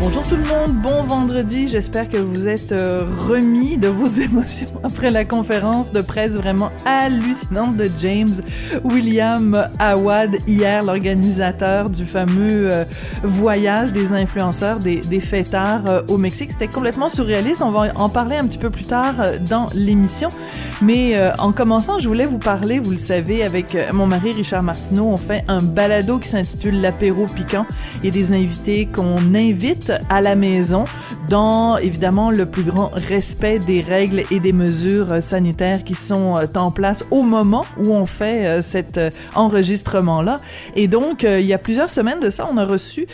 Bonjour tout le monde, bon vendredi. J'espère que vous êtes euh, remis de vos émotions après la conférence de presse vraiment hallucinante de James William Awad hier, l'organisateur du fameux euh, voyage des influenceurs, des, des fêtards euh, au Mexique. C'était complètement surréaliste. On va en parler un petit peu plus tard dans l'émission. Mais en commençant, je voulais vous parler, vous le savez, avec mon mari Richard Martineau, on fait un balado qui s'intitule L'apéro piquant et des invités qu'on invite à la maison dans évidemment le plus grand respect des règles et des mesures sanitaires qui sont euh, en place au moment où on fait euh, cet euh, enregistrement là et donc il y a plusieurs semaines de ça on a reçu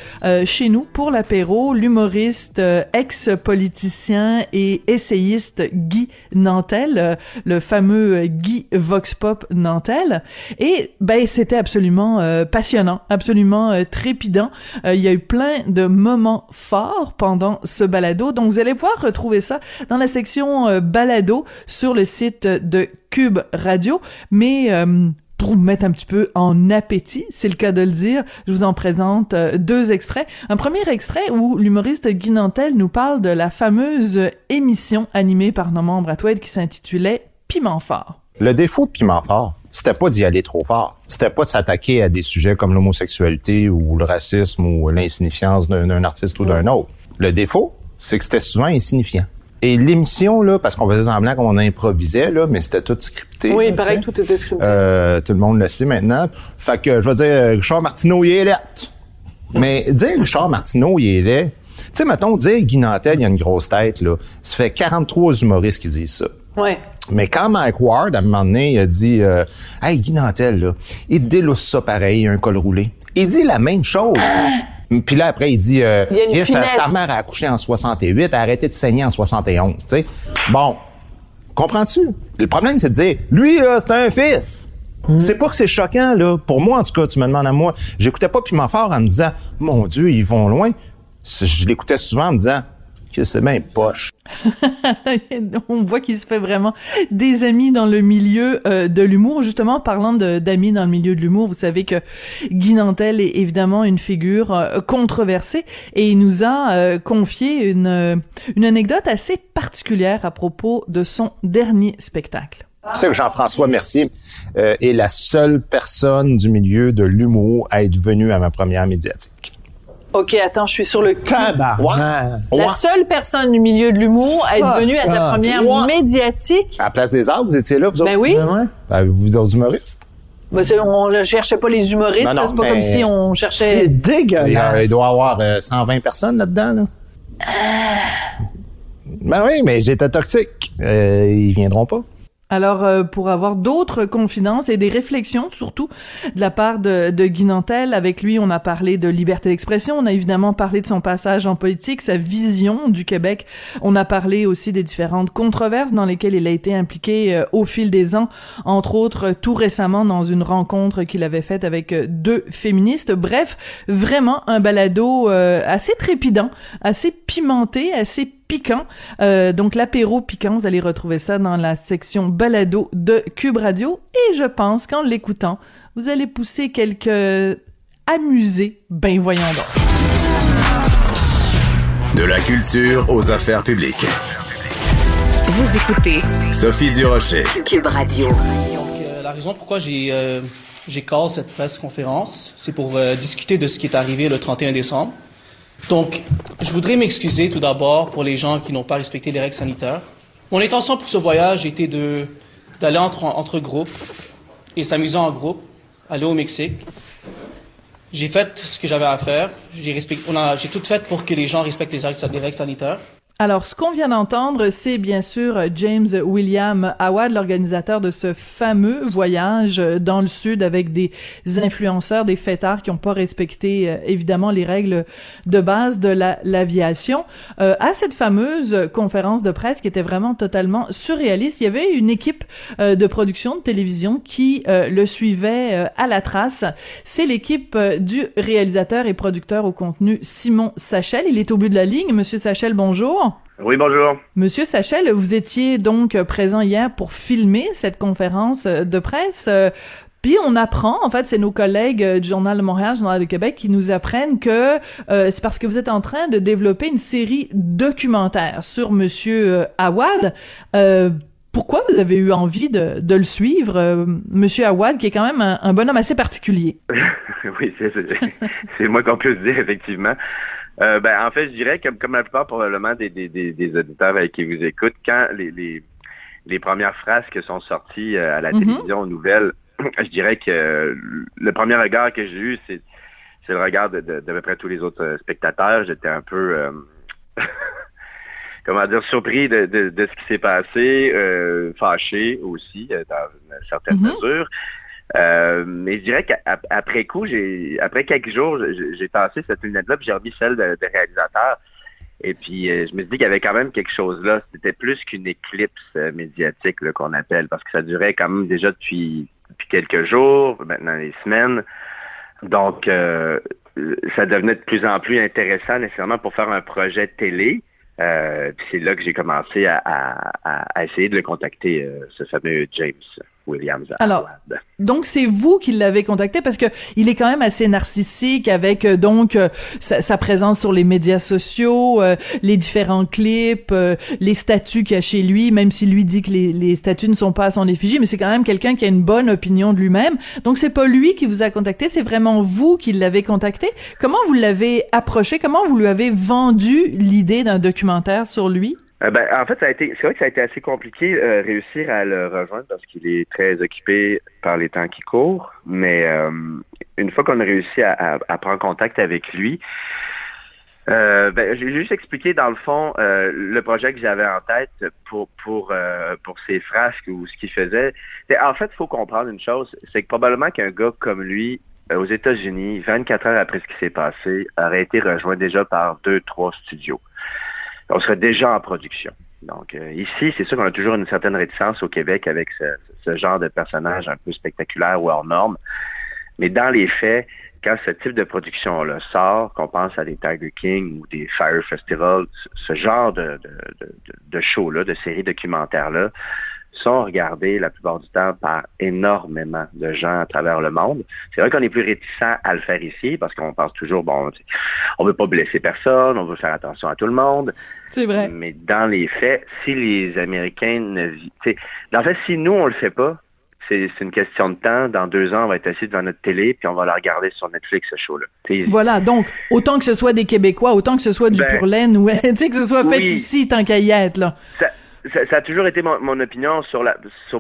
chez nous pour l'apéro l'humoriste ex-politicien et essayiste Guy Nantel le fameux Guy Vox Pop Nantel. Et ben c'était absolument passionnant absolument trépidant. Il y a eu plein de moments pendant ce balado. Donc, vous allez pouvoir retrouver ça dans la section euh, balado sur le site de Cube Radio. Mais euh, pour vous mettre un petit peu en appétit, c'est le cas de le dire, je vous en présente euh, deux extraits. Un premier extrait où l'humoriste Guy Nantel nous parle de la fameuse émission animée par nos membres à Twed qui s'intitulait Piment fort. Le défaut de Piment fort, c'était pas d'y aller trop fort. C'était pas de s'attaquer à des sujets comme l'homosexualité ou le racisme ou l'insignifiance d'un artiste ou d'un autre. Le défaut, c'est que c'était souvent insignifiant. Et l'émission, là, parce qu'on faisait semblant qu'on improvisait, là, mais c'était tout scripté. Oui, il paraît que tout était scripté. Euh, tout le monde le sait maintenant. Fait que je vais dire, Richard Martineau, il est là. Mais dire Richard Martineau, il est là. Tu sais, mettons, dire Guy Nantel, il a une grosse tête, là. Ça fait 43 humoristes qui disent ça. Ouais. Mais quand Mike Ward, à un moment donné, il a dit euh, Hey, Guy Nantel, là, il délousse ça pareil, un col roulé. Il dit la même chose. Puis là, après, il dit euh, il y a une sa, sa, mère a accouché en 68, a arrêté de saigner en 71. Tu sais. Bon, comprends-tu? Le problème, c'est de dire Lui, là, c'est un fils. C'est pas que c'est choquant, là. Pour moi, en tout cas, tu me demandes à moi. J'écoutais pas Piment Fort en me disant Mon Dieu, ils vont loin. Je l'écoutais souvent en me disant c'est bien poche. On voit qu'il se fait vraiment des amis dans le milieu euh, de l'humour. Justement, parlant d'amis dans le milieu de l'humour, vous savez que Guy Nantel est évidemment une figure euh, controversée et il nous a euh, confié une, une anecdote assez particulière à propos de son dernier spectacle. Tu sais que Jean-François Mercier est la seule personne du milieu de l'humour à être venue à ma première médiatique. OK, attends, je suis sur le cul. Ouais. La seule personne du milieu de l'humour à être venue à ta première Ouais. médiatique. À la place des arbres, vous étiez là, vous Ben autres? oui. Ben, vous, d'autres humoristes? Ben, c'est- on ne cherchait pas les humoristes, Non, non, là, c'est pas mais- comme si on cherchait. Il, y a- il doit y avoir euh, 120 personnes là-dedans, là. Ben oui, mais j'étais toxique. Euh, ils viendront pas. Alors, euh, pour avoir d'autres confidences et des réflexions, surtout de la part de, de Guy Nantel, avec lui, on a parlé de liberté d'expression, on a évidemment parlé de son passage en politique, sa vision du Québec, on a parlé aussi des différentes controverses dans lesquelles il a été impliqué euh, au fil des ans, entre autres tout récemment dans une rencontre qu'il avait faite avec euh, deux féministes. Bref, vraiment un balado euh, assez trépidant, assez pimenté, assez piquant. Euh, donc l'apéro piquant, vous allez retrouver ça dans la section balado de Cube Radio. Et je pense qu'en l'écoutant, vous allez pousser quelques amusés. Ben voyons donc. De la culture aux affaires publiques. Vous écoutez Sophie Durocher. Cube Radio. Donc, euh, la raison pourquoi j'ai euh, j'ai call cette presse conférence, c'est pour euh, discuter de ce qui est arrivé le 31 décembre. Donc, je voudrais m'excuser tout d'abord pour les gens qui n'ont pas respecté les règles sanitaires. Mon intention pour ce voyage était de d'aller entre, entre groupes et s'amuser en groupe, aller au Mexique. J'ai fait ce que j'avais à faire. J'ai on a- j'ai tout fait pour que les gens respectent les règles sanitaires. Alors, ce qu'on vient d'entendre, c'est bien sûr James William Howard, l'organisateur de ce fameux voyage dans le sud avec des influenceurs, des fêtards qui n'ont pas respecté euh, évidemment les règles de base de la- l'aviation. Euh, à cette fameuse conférence de presse qui était vraiment totalement surréaliste, il y avait une équipe euh, de production de télévision qui euh, le suivait euh, à la trace. C'est l'équipe euh, du réalisateur et producteur au contenu Simon Sachel. Il est au bout de la ligne. Monsieur Sachel, bonjour. Oui, bonjour. Monsieur Sachel, vous étiez donc présent hier pour filmer cette conférence euh, de presse. euh, Puis on apprend, en fait, c'est nos collègues euh, du Journal de Montréal, Journal de Québec, qui nous apprennent que euh, c'est parce que vous êtes en train de développer une série documentaire sur Monsieur Awad. Euh, pourquoi vous avez eu envie de, de le suivre, euh, Monsieur Awad, qui est quand même un, un bonhomme assez particulier? oui, c'est, c'est, c'est moi qu'on peut se dire, effectivement. Euh, ben, en fait, je dirais que, comme la plupart probablement des, des, des, des auditeurs avec qui vous écoutent, quand les, les, les premières phrases qui sont sorties euh, à la Mhm. télévision aux nouvelles, je dirais que euh, le premier regard que j'ai eu, c'est, le regard de, peu près tous les autres euh, spectateurs. J'étais un peu, euh, comment dire, surpris de, de, de ce qui s'est passé, euh, fâché aussi, euh, dans une certaine Mhm. mesure. Euh, mais je dirais qu'après coup, j'ai après quelques jours, j'ai tassé cette lunette-là, j'ai remis celle de, de réalisateur. Et puis, euh, je me suis dit qu'il y avait quand même quelque chose là. C'était plus qu'une éclipse euh, médiatique qu'on appelle, parce que ça durait quand même déjà depuis, depuis quelques jours, maintenant des semaines. Donc, ça devenait de plus en plus intéressant nécessairement pour faire un projet télé. Puis c'est là que j'ai commencé à, essayer de le contacter, ce fameux James Williams. Alors, Howard. Donc c'est vous qui l'avez contacté parce que il est quand même assez narcissique avec euh, donc euh, sa, sa présence sur les médias sociaux, euh, les différents clips, euh, les statuts qu'il y a chez lui, même si lui dit que les, les statuts ne sont pas à son effigie, mais c'est quand même quelqu'un qui a une bonne opinion de lui-même. Donc c'est pas lui qui vous a contacté, c'est vraiment vous qui l'avez contacté. Comment vous l'avez approché? Comment vous lui avez vendu l'idée d'un documentaire sur lui? Euh, ben, en fait, c'est vrai que ça a été assez compliqué euh, réussir à le rejoindre parce qu'il est très occupé par les temps qui courent. Mais euh, une fois qu'on a réussi à, prendre contact avec lui, euh, ben, j'ai juste expliqué dans le fond le projet que j'avais en tête pour pour pour ses frasques ou ce qu'il faisait. En fait, il faut comprendre une chose, c'est que probablement qu'un gars comme lui aux États-Unis, 24 heures après ce qui s'est passé, aurait été rejoint déjà par deux, trois studios on serait déjà en production. Donc euh, ici, c'est sûr qu'on a toujours une certaine réticence au Québec avec ce, ce genre de personnage un peu spectaculaire ou hors norme. Mais dans les faits, quand ce type de production-là sort, qu'on pense à des Tiger King ou des Fire Festival, ce- genre de, de, de, de show-là, de séries documentaires-là, sont regardés la plupart du temps par énormément de gens à travers le monde. C'est vrai qu'on est plus réticent à le faire ici parce qu'on pense toujours, bon, on veut pas blesser personne, on veut faire attention à tout le monde. C'est vrai. Mais dans les faits, si les Américains ne En fait, si nous, on le fait pas, c'est une question de temps. Dans deux ans, on va être assis devant notre télé puis on va la regarder sur Netflix, ce show-là. Voilà, donc autant que ce soit des Québécois, autant que ce soit du Ben, pur laine, ou tu sais que ce soit fait ici tant qu'à y être là. ça, ça- a toujours été mon, opinion sur,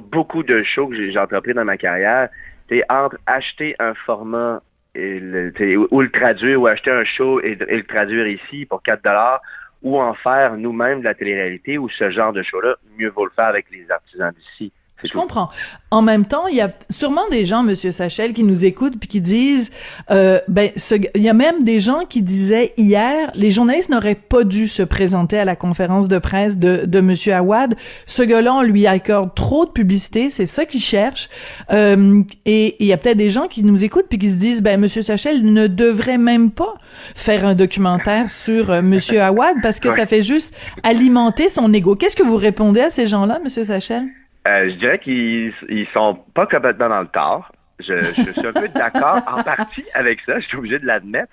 beaucoup de shows que j'ai entrepris dans ma carrière. C'est entre acheter un format et ou, le traduire, ou acheter un show et, et le traduire ici pour 4 dollars, ou en faire nous-mêmes de la télé-réalité, ou ce genre de show-là, mieux vaut le faire avec les artisans d'ici. Je tout. comprends. En même temps, il y a sûrement des gens, Monsieur Sachel, qui nous écoutent puis qui disent, euh, ben, il y a même des gens qui disaient hier, les journalistes n'auraient pas dû se présenter à la conférence de presse de, de Monsieur Awad. Ce gars-là, on lui accorde trop de publicité, c'est ça qu'il cherche. Euh, et et il y a peut-être des gens qui nous écoutent puis qui se disent, ben, Monsieur Sachel ne devrait même pas faire un documentaire sur euh, Monsieur Awad parce que Ouais. ça fait juste alimenter son ego. Qu'est-ce que vous répondez à ces gens-là, Monsieur Sachel? Euh, je dirais qu'ils ils sont pas complètement dans le tort. Je, je suis un peu d'accord en partie avec ça, je suis obligé de l'admettre.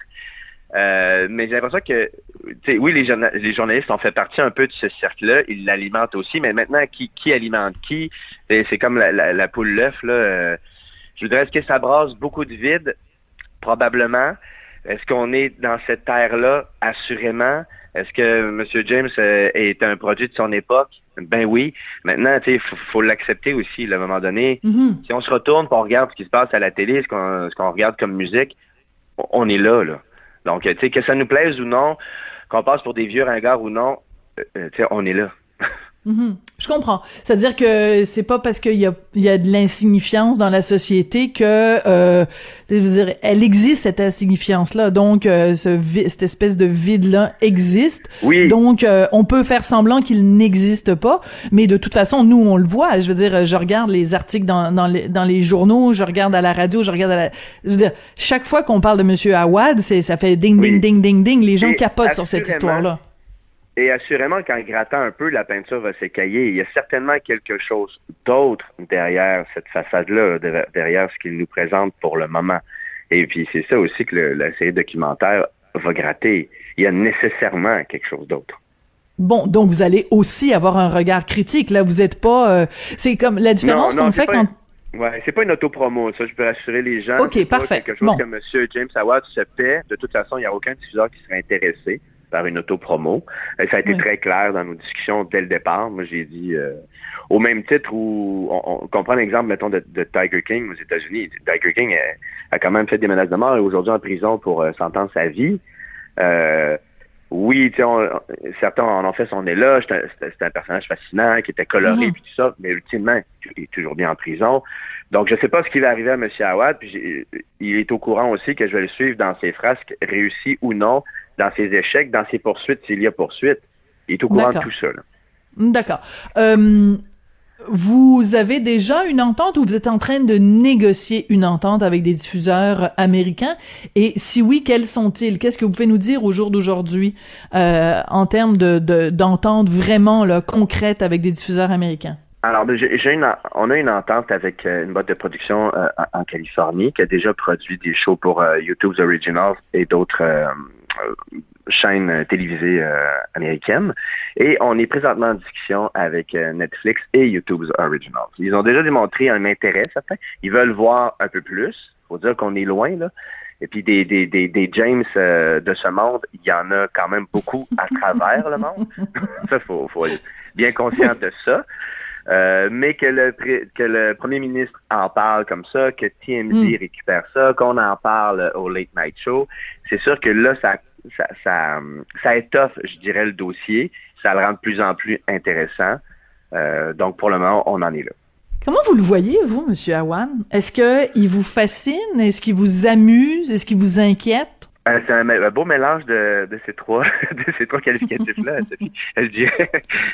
Euh, mais j'ai l'impression que, oui, les, les journalistes ont fait partie un peu de ce cercle-là, ils l'alimentent aussi, mais maintenant, qui, qui alimente qui? C'est comme la, la, la poule l'œuf, là. euh, je voudrais, est-ce que ça brasse beaucoup de vide? Probablement. Est-ce qu'on est dans cette terre-là? Assurément? Est-ce que M. James euh, est un produit de son époque? Ben oui. Maintenant, il faut, faut l'accepter aussi, là, à un moment donné. Mhm. Si on se retourne, qu'on regarde ce qui se passe à la télé, ce qu'on regarde comme musique, on- est là, là. Donc, tu sais, que ça nous plaise ou non, qu'on passe pour des vieux ringards ou non, euh, euh, tu sais, on est là. Mhm. Je comprends. C'est-à-dire que c'est pas parce qu'il y a, il y a de l'insignifiance dans la société que, euh, je veux dire, elle existe cette insignifiance-là. Donc, euh, ce cette espèce de vide-là existe. Oui. Donc, euh, on peut faire semblant qu'il n'existe pas, mais de toute façon, nous, on le voit. Je veux dire, je regarde les articles dans, dans, les, dans les journaux, je regarde à la radio, je regarde à la... Je veux dire, chaque fois qu'on parle de Monsieur Awad, c'est, ça fait ding, ding, Oui. ding, ding, ding. Les gens Et capotent sur cette histoire-là. Et assurément, qu'en grattant un peu, la peinture va s'écailler. Il y a certainement quelque chose d'autre derrière cette façade-là, de- derrière ce qu'il nous présente pour le moment. Et puis, c'est ça aussi que le- la série documentaire va gratter. Il y a nécessairement quelque chose d'autre. Bon, donc vous allez aussi avoir un regard critique. Là, vous êtes pas. euh, c'est comme la différence qu'on fait quand. Ouais, c'est pas une autopromo, ça, je peux rassurer les gens. Ok, parfait. quelque chose Bon. que M. James Howard se fait. De toute façon, il n'y a aucun diffuseur qui serait intéressé par une autopromo. Ça a été Oui. très clair dans nos discussions dès le départ. Moi, j'ai dit, euh, au même titre où on, on, prend l'exemple, mettons, de, de Tiger King aux États-Unis. Tiger King a, quand même fait des menaces de mort et est aujourd'hui en prison pour euh, s'entendre sa vie. Euh, oui, on- certains en ont fait son éloge. C'était un personnage fascinant, qui était coloré, Mhm. puis tout ça, mais ultimement, il est toujours bien en prison. Donc, je sais pas ce qui va arriver à M. Awad, puis il est au courant aussi que je vais le suivre dans ses frasques, réussis ou non, dans ses échecs, dans ses poursuites, s'il y a poursuite. Il est au courant de tout ça. D'accord. Euh, vous avez déjà une entente ou vous êtes en train de négocier une entente avec des diffuseurs américains? Et si oui, quels sont-ils? Qu'est-ce que vous pouvez nous dire au jour d'aujourd'hui euh, en termes de, de- d'entente vraiment là, concrète avec des diffuseurs américains? Alors, ben, j'ai une, on a une entente avec euh, une boîte de production euh, en, en Californie qui a déjà produit des shows pour euh, YouTube's Originals et d'autres euh, chaînes euh, télévisées euh, américaines. Et on est présentement en discussion avec Netflix et YouTube's Originals. Ils ont déjà démontré un intérêt certain. Ils veulent voir un peu plus. faut dire qu'on est loin, là. Et puis des, des, des, des James euh, de ce monde, il y en a quand même beaucoup à travers le monde. ça, faut, faut être bien conscient de ça. Euh, mais que le, que le premier ministre en parle comme ça, que TMZ Mm. récupère ça, qu'on en parle au Late Night Show, c'est sûr que là, ça, ça, ça, ça étoffe, je dirais, le dossier. Ça le rend de plus en plus intéressant. Euh, donc, pour le moment, on en est là. Comment vous le voyez, vous, Monsieur Awan? Est-ce que il vous fascine? Est-ce qu'il vous amuse? Est-ce qu'il vous inquiète? Euh, c'est un, un beau mélange de, de ces trois de ces trois qualificatifs-là, Sophie, je dirais.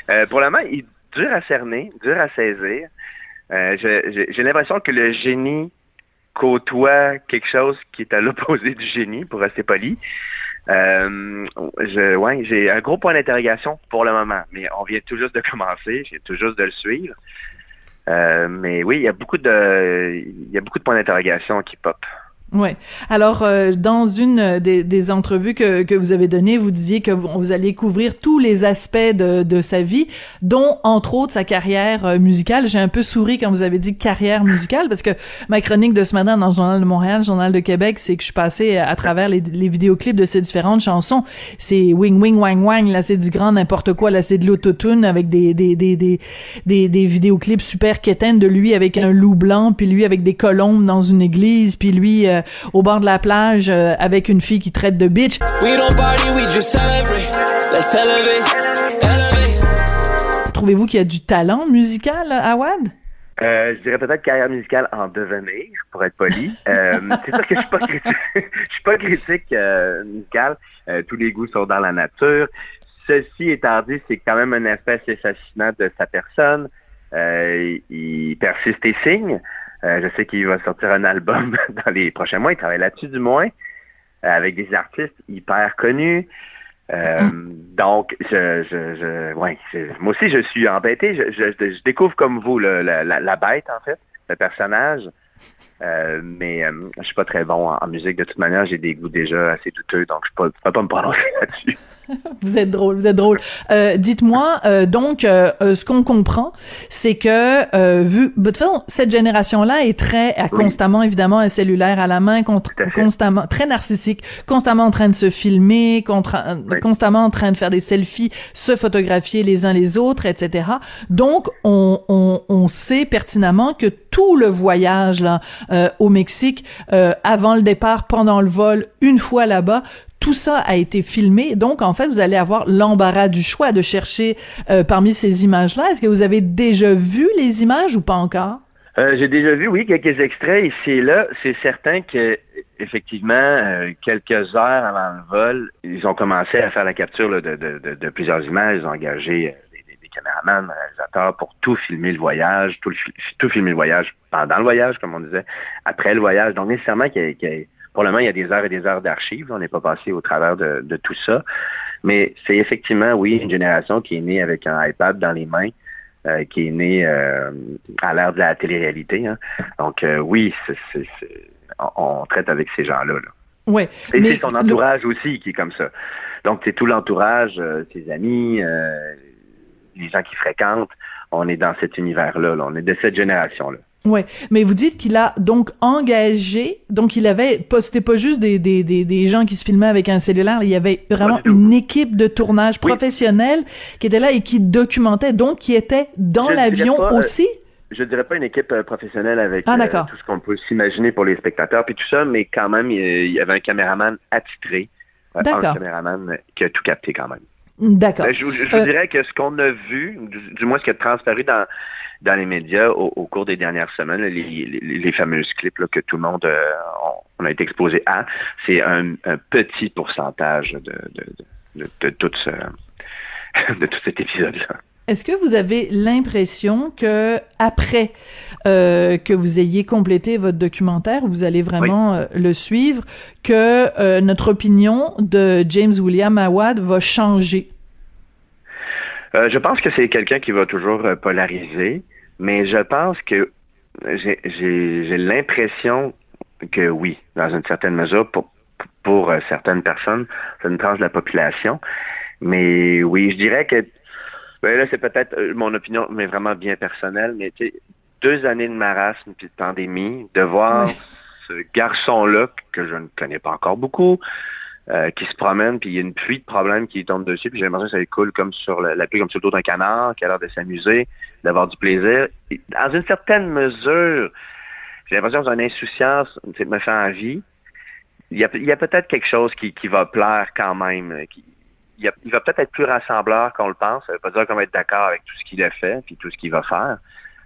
Euh, pour le moment, il dur à cerner, dur à saisir. Euh, j'ai l'impression que le génie côtoie quelque chose qui est à l'opposé du génie, pour rester poli. Euh, ouais, j'ai un gros point d'interrogation pour le moment, mais on vient tout juste de commencer, j'ai tout juste de le suivre. Euh, mais oui, il y a beaucoup de, il y a beaucoup de points d'interrogation qui pop. Oui. Alors, euh, dans une des, des entrevues que, que vous avez données, vous disiez que vous, vous allez couvrir tous les aspects de, de sa vie, dont, entre autres, sa carrière euh, musicale. J'ai un peu souri quand vous avez dit carrière musicale, parce que ma chronique de ce matin dans le Journal de Montréal, le Journal de Québec, c'est que je suis passée à travers les, les vidéoclips de ces différentes chansons. C'est wing, wing, wang, wang, là, c'est du grand n'importe quoi, là, c'est de l'autotune avec des, des, des, des, des, des vidéoclips super quétaines de lui avec un loup blanc, puis lui avec des colombes dans une église, puis lui euh, au bord de la plage euh, avec une fille qui traite de bitch. We don't party, we just celebrate. Let's elevate, elevate. Trouvez-vous qu'il y a du talent musical, Awad? Euh, je dirais peut-être carrière musicale en devenir, pour être poli. Euh, c'est sûr que je suis pas critique, je suis pas critique euh, musicale. Euh, tous les goûts sont dans la nature. Ceci étant dit, c'est quand même un aspect assez fascinant de sa personne. Euh, il persiste et signe. Euh, je sais qu'il va sortir un album dans les prochains mois. Il travaille là-dessus du moins, euh, avec des artistes hyper connus. Euh, donc, je, je, je, ouais, je- moi aussi, je suis embêté. Je, je, je découvre comme vous le- la, la, la bête, en fait, le personnage. Mais je suis pas très bon en, en musique. De toute manière, j'ai des goûts déjà assez douteux, donc je peux, je peux pas me prononcer là-dessus. Vous êtes drôle, vous êtes drôle. Euh, Dites-moi, euh, donc, euh, euh, ce qu'on comprend, c'est que, euh, vu, de toute façon, cette génération-là est très, a constamment, évidemment, un cellulaire à la main, constamment, très narcissique, constamment en train de se filmer, constamment en train de faire des selfies, se photographier les uns les autres, etc. Donc, on, on, on sait pertinemment que tout le voyage là euh, au Mexique, euh, avant le départ, pendant le vol, une fois là-bas, tout ça a été filmé. Donc, en fait, vous allez avoir l'embarras du choix de chercher euh, parmi ces images-là. Est-ce que vous avez déjà vu les images ou pas encore? Euh, J'ai déjà vu, oui, quelques extraits ici et là. C'est certain que, effectivement, euh, quelques heures avant le vol, ils ont commencé à faire la capture de, plusieurs images. Ils ont engagé des caméramans, des réalisateurs pour tout filmer le voyage, tout, le, tout filmer le voyage pendant le voyage, comme on disait, après le voyage. Donc, nécessairement, qu'il y, ait pour le moment, il y a des heures et des heures d'archives. On n'est pas passé au travers de, de tout ça. Mais c'est effectivement, oui, une génération qui est née avec un iPad dans les mains, euh, qui est née euh, à l'ère de la télé-réalité. Hein. Donc, euh, oui, c est, c est, on, on, traite avec ces gens-là. Là. Ouais, et c'est son entourage le... aussi qui est comme ça. Donc, c'est tout l'entourage, ses amis, les gens qui fréquentent. On est dans cet univers-là. Là. On est de cette génération-là. Ouais, mais vous dites qu'il a donc engagé, donc il avait, c'était pas juste des, des, des, des, gens qui se filmaient avec un cellulaire, il y avait vraiment une équipe de tournage oui. professionnelle qui était là et qui documentait, donc qui était dans l'avion aussi? Je dirais pas une équipe euh, professionnelle avec ah, euh, tout ce qu'on peut s'imaginer pour les spectateurs puis tout ça, mais quand même il y avait un caméraman attitré, un caméraman qui a tout capté quand même. D'accord. Ben, je, je, je euh... dirais que ce qu'on a vu, du, du, moins ce qui a transparu dans dans les médias au, au cours des dernières semaines, les, les, les fameuses clips là, que tout le monde euh, on, a été exposé à, c'est un, un, petit pourcentage de, de, de, de, tout, ce, de tout cet épisode-là. Est-ce que vous avez l'impression que après euh, que vous ayez complété votre documentaire, vous allez vraiment oui. euh, le suivre, que euh, notre opinion de James William Awad va changer? Je pense que c'est quelqu'un qui va toujours polariser, mais je pense que j'ai l'impression que oui, dans une certaine mesure, pour, pour certaines personnes, c'est une tranche de la population. Mais oui, je dirais que ben là, c'est peut-être mon opinion, mais vraiment bien personnelle, mais tu sais, deux années de marasme puis de pandémie, de voir oui. ce garçon-là, que je ne connais pas encore beaucoup, euh, qui se promène, puis il y a une pluie de problèmes qui tombe dessus, puis j'ai l'impression que ça lui coule comme sur le, la pluie, comme sur le dos d'un canard, qui a l'air de s'amuser, d'avoir du plaisir. Et dans une certaine mesure, j'ai l'impression que c'est une insouciance, me fait envie. Il y a, il y a peut-être quelque chose qui, qui va plaire quand même. Qui, il, va peut-être être plus rassembleur qu'on le pense. Ça veut pas dire qu'on va être d'accord avec tout ce qu'il a fait, puis tout ce qu'il va faire.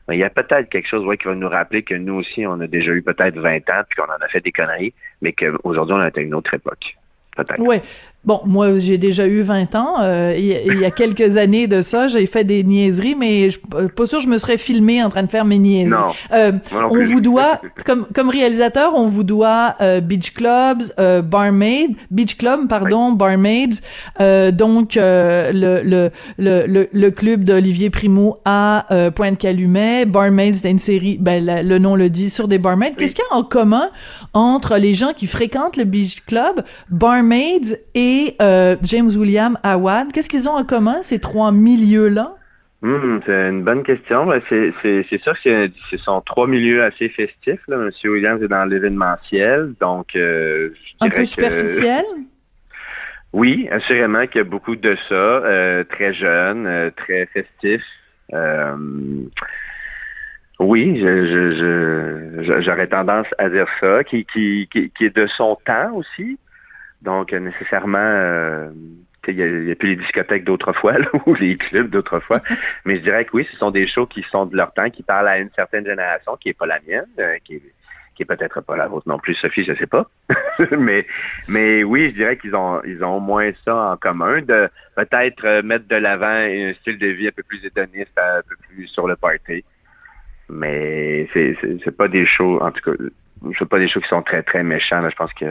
Mais il y a peut-être quelque chose ouais, qui va nous rappeler que nous aussi, on a déjà eu peut-être 20 ans, puis qu'on en a fait des conneries, mais qu'aujourd'hui, on est à une autre époque peut-être. Oui. Bon, moi, j'ai déjà eu 20 ans. Euh, il, il, y a quelques années de ça, j'ai fait des niaiseries, mais je pas sûr que je me serais filmé en train de faire mes niaiseries. Non, euh, non on vous doit, comme, comme réalisateur, on vous doit euh, Beach Clubs, euh, Barmaid, Beach Club, pardon, oui. Barmaids, euh, donc le, le, le, le, club d'Olivier Primo à Pointe-Calumet. Barmaids, c'était une série, ben, la, le nom le dit, sur des barmaids. Oui. Qu'est-ce qu'il y a en commun entre les gens qui fréquentent le Beach Club, Barmaids et et euh, James William Awad. Qu'est-ce qu'ils ont en commun, ces trois milieux-là? Mmh, c'est une bonne question. C'est, sûr que ce sont trois milieux assez festifs. Là. Monsieur Williams est dans l'événementiel, donc... Euh, Un peu superficiel? Que... Oui, assurément qu'il y a beaucoup de ça. Euh, très jeune, euh, très festif. Oui, je, je, je, j'aurais tendance à dire ça, qui, qui, qui, qui est de son temps aussi. Donc, nécessairement, euh, il n'y a, a, plus les discothèques d'autrefois ou les clubs d'autrefois. Mais je dirais que oui, ce sont des shows qui sont de leur temps, qui parlent à une certaine génération, qui n'est pas la mienne, euh, qui est, qui est peut-être pas la vôtre non plus, Sophie, je sais pas. mais, mais oui, je dirais qu'ils ont, ils ont au moins ça en commun, de peut-être euh, mettre de l'avant un style de vie un peu plus hédoniste, un peu plus sur le party. Mais c'est, c'est, pas des shows, en tout cas, c'est pas des shows qui sont très, très méchants. Là. Je pense que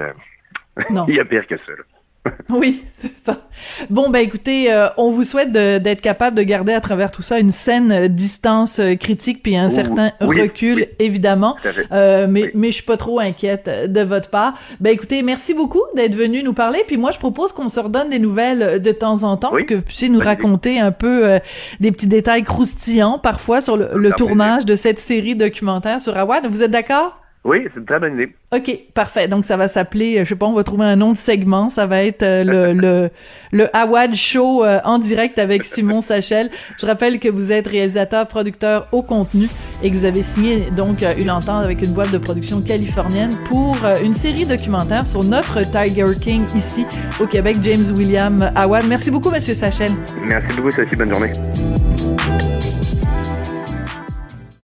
non. Il y a pire que ça. Là. Oui, c'est ça. Bon, ben écoutez, euh, on vous souhaite d'être capable de garder à travers tout ça une saine distance euh, critique puis un certain oui, recul, oui. évidemment. Euh, mais, mais je suis pas trop inquiète euh, de votre part. Ben écoutez, merci beaucoup d'être venu nous parler. Puis moi, je propose qu'on se redonne des nouvelles euh, de temps en temps, que vous puissiez nous raconter un peu des petits détails croustillants parfois sur le, le tournage de cette série documentaire sur Awad. Vous êtes d'accord? Oui, c'est une très bonne idée. OK, parfait. Donc ça va s'appeler, je sais pas, on va trouver un nom de segment. Ça va être euh, le, le le Awad Show euh, en direct avec Simon Sachel. Je rappelle que vous êtes réalisateur, producteur au contenu et que vous avez signé donc euh, une entente avec une boîte de production californienne pour euh, une série documentaire sur notre Tiger King ici au Québec, James William Awad. Merci beaucoup, Monsieur Sachel. Merci beaucoup, Sophie. Bonne journée.